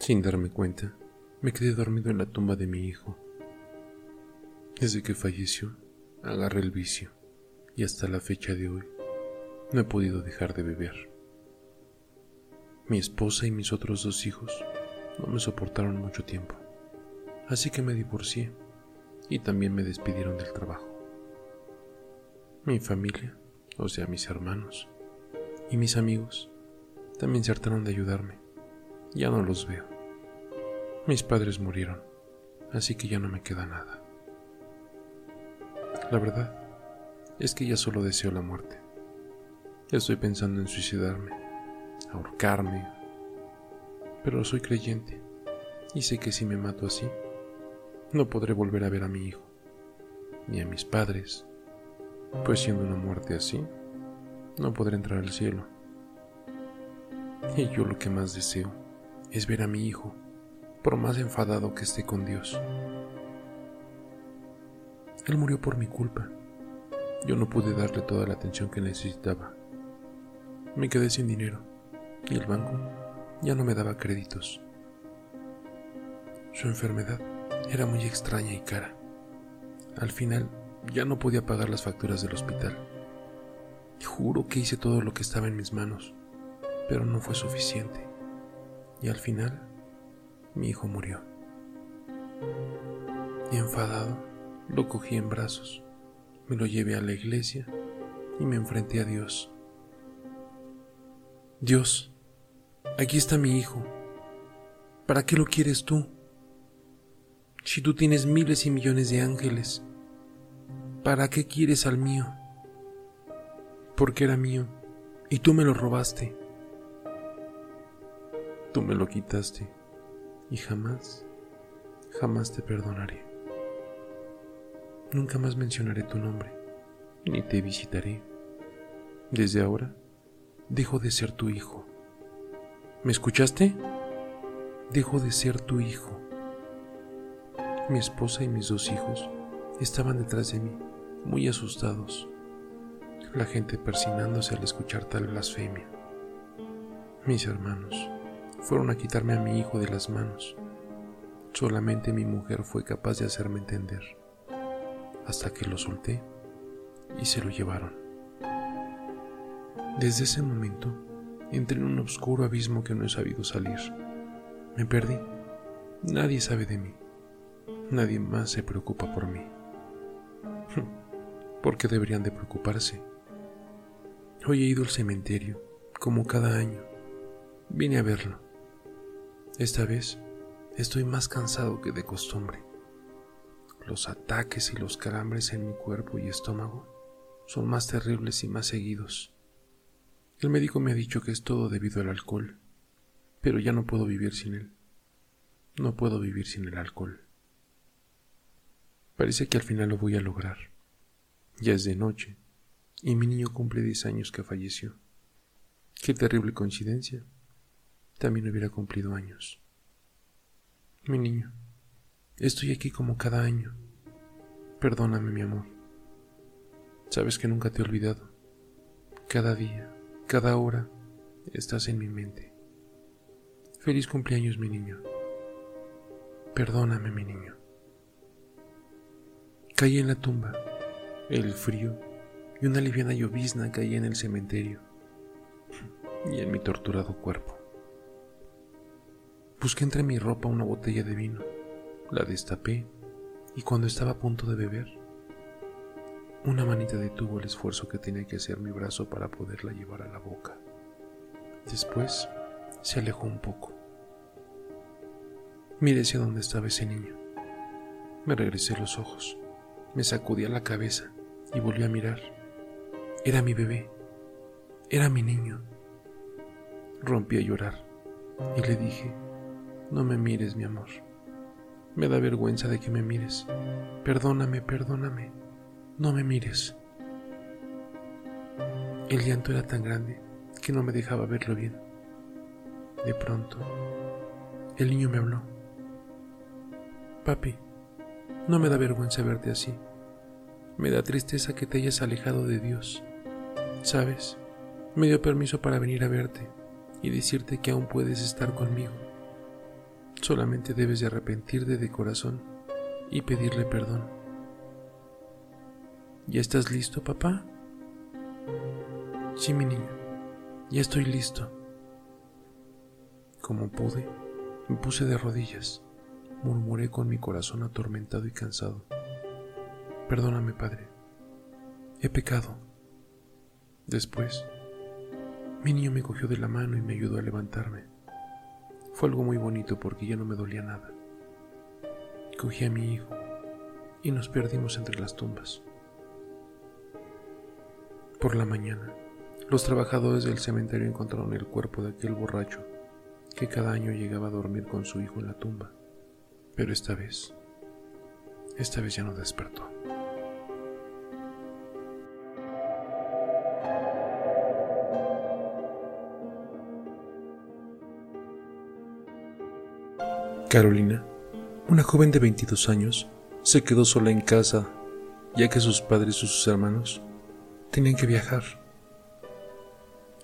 Sin darme cuenta, me quedé dormido en la tumba de mi hijo. Desde que falleció, agarré el vicio y hasta la fecha de hoy no he podido dejar de beber. Mi esposa y mis otros dos hijos no me soportaron mucho tiempo, así que me divorcié y también me despidieron del trabajo. Mi familia, o sea, mis hermanos y mis amigos, también se hartaron de ayudarme. Ya no los veo. Mis padres murieron, así que ya no me queda nada. La verdad es que ya solo deseo la muerte. Estoy pensando en suicidarme, ahorcarme, pero soy creyente y sé que si me mato así, no podré volver a ver a mi hijo, ni a mis padres, pues siendo una muerte así, no podré entrar al cielo. Y yo lo que más deseo es ver a mi hijo, por más enfadado que esté con Dios. Él murió por mi culpa. Yo no pude darle toda la atención que necesitaba. Me quedé sin dinero y el banco ya no me daba créditos. Su enfermedad era muy extraña y cara. Al final ya no podía pagar las facturas del hospital. Juro que hice todo lo que estaba en mis manos, pero no fue suficiente. Y al final, mi hijo murió. Y enfadado, lo cogí en brazos, me lo llevé a la iglesia y me enfrenté a Dios. Dios, aquí está mi hijo. ¿Para qué lo quieres tú? Si tú tienes miles y millones de ángeles, ¿para qué quieres al mío? Porque era mío y tú me lo robaste. Tú me lo quitaste y jamás, jamás te perdonaré. Nunca más mencionaré tu nombre, ni te visitaré. Desde ahora, dejo de ser tu hijo. ¿Me escuchaste? Dejo de ser tu hijo. Mi esposa y mis dos hijos estaban detrás de mí, muy asustados. La gente persinándose al escuchar tal blasfemia. Mis hermanos fueron a quitarme a mi hijo de las manos. Solamente mi mujer fue capaz de hacerme entender, hasta que lo solté y se lo llevaron. Desde ese momento entré en un oscuro abismo que no he sabido salir. Me perdí. Nadie sabe de mí. Nadie más se preocupa por mí. ¿Por qué deberían de preocuparse? Hoy he ido al cementerio, como cada año. Vine a verlo. Esta vez estoy más cansado que de costumbre. Los ataques y los calambres en mi cuerpo y estómago son más terribles y más seguidos. El médico me ha dicho que es todo debido al alcohol, pero ya no puedo vivir sin él. No puedo vivir sin el alcohol. Parece que al final lo voy a lograr. Ya es de noche y mi niño cumple 10 años que falleció. Qué terrible coincidencia. También hubiera cumplido años. Mi niño, estoy aquí como cada año. Perdóname, mi amor. Sabes que nunca te he olvidado. Cada día, cada hora, estás en mi mente. Feliz cumpleaños, mi niño. Perdóname, mi niño. Caí en la tumba, el frío y una liviana llovizna caía en el cementerio y en mi torturado cuerpo. Busqué entre mi ropa una botella de vino, la destapé y cuando estaba a punto de beber, una manita detuvo el esfuerzo que tenía que hacer mi brazo para poderla llevar a la boca. Después se alejó un poco. Miré hacia dónde estaba ese niño. Me regresé los ojos. Me sacudía la cabeza y volví a mirar. Era mi bebé. Era mi niño. Rompí a llorar y le dije, no me mires, mi amor. Me da vergüenza de que me mires. Perdóname, perdóname. No me mires. El llanto era tan grande que no me dejaba verlo bien. De pronto, el niño me habló. Papi, no me da vergüenza verte así. Me da tristeza que te hayas alejado de Dios. ¿Sabes? Me dio permiso para venir a verte y decirte que aún puedes estar conmigo. Solamente debes de arrepentirte de corazón y pedirle perdón. ¿Ya estás listo, papá? Sí, mi niño, ya estoy listo. Como pude, me puse de rodillas, murmuré con mi corazón atormentado y cansado. Perdóname, Padre, he pecado. Después, mi niño me cogió de la mano y me ayudó a levantarme. Fue algo muy bonito porque ya no me dolía nada. Cogí a mi hijo y nos perdimos entre las tumbas. Por la mañana, los trabajadores del cementerio encontraron el cuerpo de aquel borracho que cada año llegaba a dormir con su hijo en la tumba. Pero esta vez, esta vez ya no despertó. Carolina, una joven de 22 años, se quedó sola en casa ya que sus padres y sus hermanos tenían que viajar.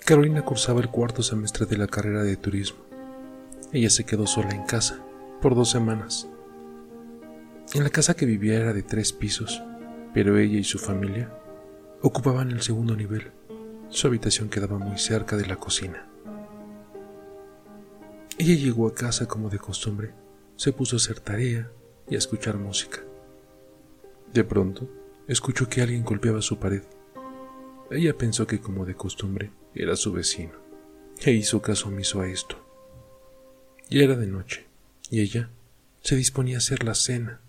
Carolina cursaba el cuarto semestre de la carrera de turismo. Ella se quedó sola en casa por dos semanas. En la casa que vivía era de tres pisos, pero ella y su familia ocupaban el segundo nivel. Su habitación quedaba muy cerca de la cocina. Ella llegó a casa como de costumbre, se puso a hacer tarea y a escuchar música. De pronto, escuchó que alguien golpeaba su pared. Ella pensó que como de costumbre era su vecino, e hizo caso omiso a esto. Ya era de noche, y ella se disponía a hacer la cena.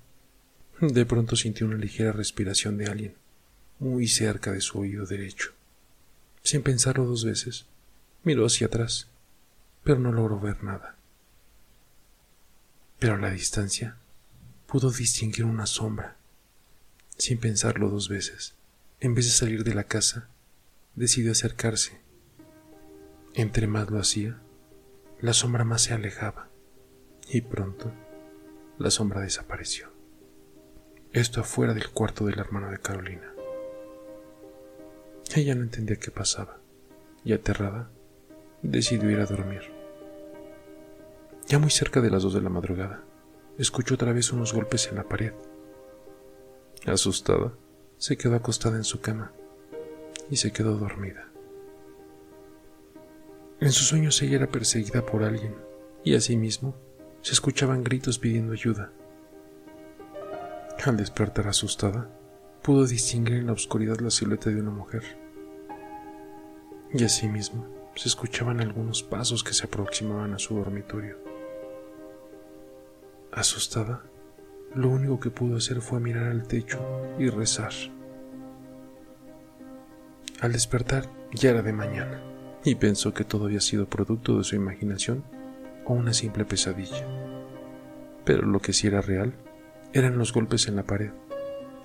De pronto sintió una ligera respiración de alguien, muy cerca de su oído derecho. Sin pensarlo dos veces, miró hacia atrás pero no logró ver nada. Pero a la distancia pudo distinguir una sombra. Sin pensarlo dos veces, en vez de salir de la casa, decidió acercarse. Entre más lo hacía, la sombra más se alejaba, y pronto la sombra desapareció. Esto afuera del cuarto del hermano de Carolina. Ella no entendía qué pasaba, y aterrada, decidió ir a dormir. Ya muy cerca de las dos de la madrugada, escuchó otra vez unos golpes en la pared. Asustada, se quedó acostada en su cama y se quedó dormida. En sus sueños ella era perseguida por alguien y asimismo se escuchaban gritos pidiendo ayuda. Al despertar asustada, pudo distinguir en la oscuridad la silueta de una mujer. Y asimismo se escuchaban algunos pasos que se aproximaban a su dormitorio. Asustada, lo único que pudo hacer fue mirar al techo y rezar. Al despertar ya era de mañana y pensó que todo había sido producto de su imaginación o una simple pesadilla. Pero lo que sí era real eran los golpes en la pared,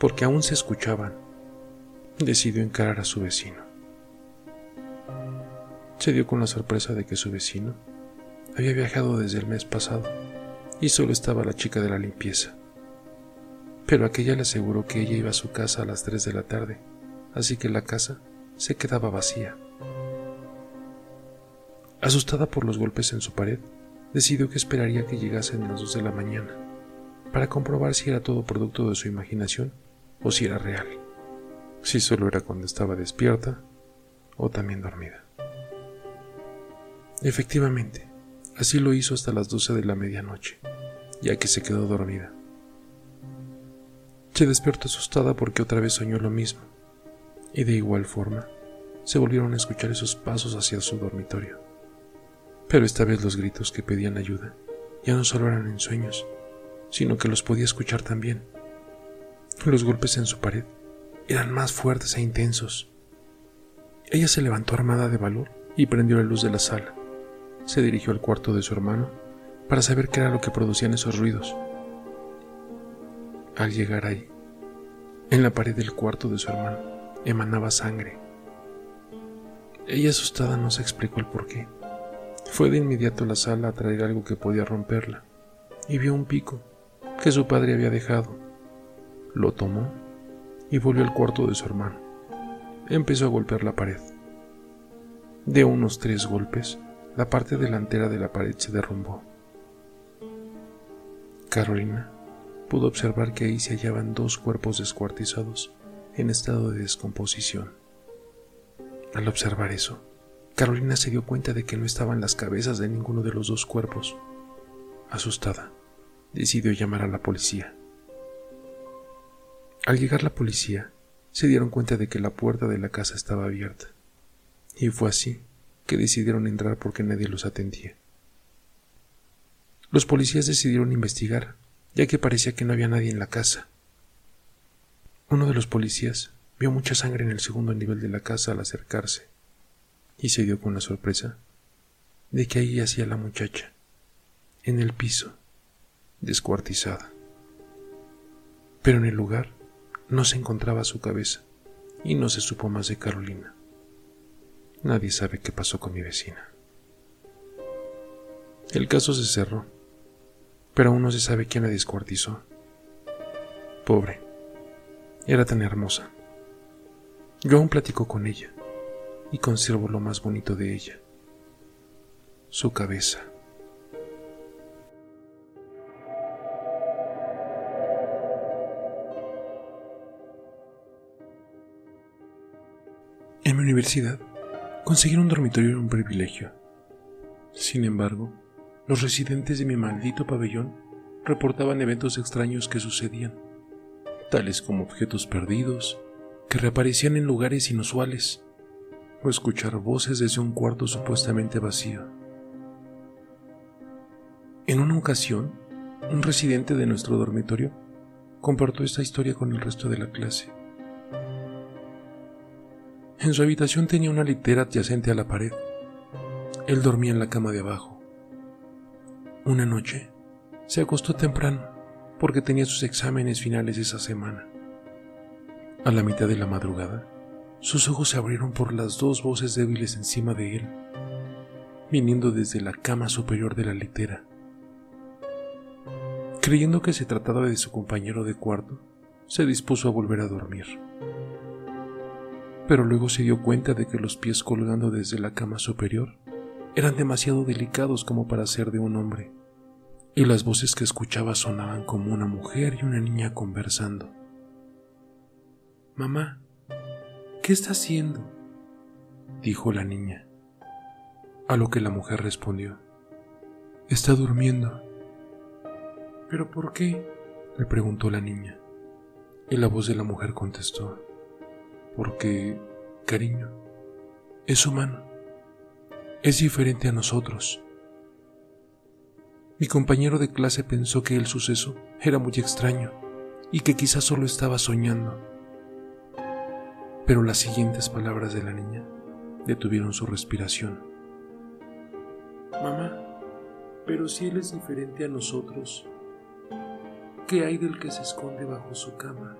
porque aún se escuchaban. Decidió encarar a su vecino. Se dio con la sorpresa de que su vecino había viajado desde el mes pasado y solo estaba la chica de la limpieza. Pero aquella le aseguró que ella iba a su casa a las 3 de la tarde, así que la casa se quedaba vacía. Asustada por los golpes en su pared, decidió que esperaría que llegasen las 2 de la mañana, para comprobar si era todo producto de su imaginación o si era real, si solo era cuando estaba despierta o también dormida. Efectivamente, así lo hizo hasta las 12 de la medianoche ya que se quedó dormida. Se despertó asustada porque otra vez soñó lo mismo, y de igual forma se volvieron a escuchar esos pasos hacia su dormitorio. Pero esta vez los gritos que pedían ayuda ya no solo eran en sueños, sino que los podía escuchar también. Los golpes en su pared eran más fuertes e intensos. Ella se levantó armada de valor y prendió la luz de la sala. Se dirigió al cuarto de su hermano para saber qué era lo que producían esos ruidos. Al llegar ahí, en la pared del cuarto de su hermano, emanaba sangre. Ella asustada no se explicó el por qué. Fue de inmediato a la sala a traer algo que podía romperla y vio un pico que su padre había dejado. Lo tomó y volvió al cuarto de su hermano. Empezó a golpear la pared. De unos tres golpes, la parte delantera de la pared se derrumbó Carolina pudo observar que ahí se hallaban dos cuerpos descuartizados en estado de descomposición. Al observar eso, Carolina se dio cuenta de que no estaban las cabezas de ninguno de los dos cuerpos. Asustada, decidió llamar a la policía. Al llegar la policía, se dieron cuenta de que la puerta de la casa estaba abierta, y fue así que decidieron entrar porque nadie los atendía. Los policías decidieron investigar, ya que parecía que no había nadie en la casa. Uno de los policías vio mucha sangre en el segundo nivel de la casa al acercarse, y se dio con la sorpresa de que ahí yacía la muchacha, en el piso, descuartizada. Pero en el lugar no se encontraba su cabeza, y no se supo más de Carolina. Nadie sabe qué pasó con mi vecina. El caso se cerró, pero aún no se sabe quién la descuartizó. Pobre, era tan hermosa. Yo aún platico con ella y conservo lo más bonito de ella, su cabeza. En mi universidad, conseguir un dormitorio era un privilegio. Sin embargo, los residentes de mi maldito pabellón reportaban eventos extraños que sucedían, tales como objetos perdidos, que reaparecían en lugares inusuales, o escuchar voces desde un cuarto supuestamente vacío. En una ocasión, un residente de nuestro dormitorio compartió esta historia con el resto de la clase. En su habitación tenía una litera adyacente a la pared. Él dormía en la cama de abajo. Una noche, se acostó temprano porque tenía sus exámenes finales esa semana. A la mitad de la madrugada, sus ojos se abrieron por las dos voces débiles encima de él, viniendo desde la cama superior de la litera. Creyendo que se trataba de su compañero de cuarto, se dispuso a volver a dormir pero luego se dio cuenta de que los pies colgando desde la cama superior eran demasiado delicados como para ser de un hombre, y las voces que escuchaba sonaban como una mujer y una niña conversando. Mamá, ¿qué está haciendo? dijo la niña, a lo que la mujer respondió, Está durmiendo. ¿Pero por qué? le preguntó la niña, y la voz de la mujer contestó, porque, cariño, es humano, es diferente a nosotros. Mi compañero de clase pensó que el suceso era muy extraño y que quizás solo estaba soñando. Pero las siguientes palabras de la niña detuvieron su respiración. Mamá, pero si él es diferente a nosotros, ¿qué hay del que se esconde bajo su cama?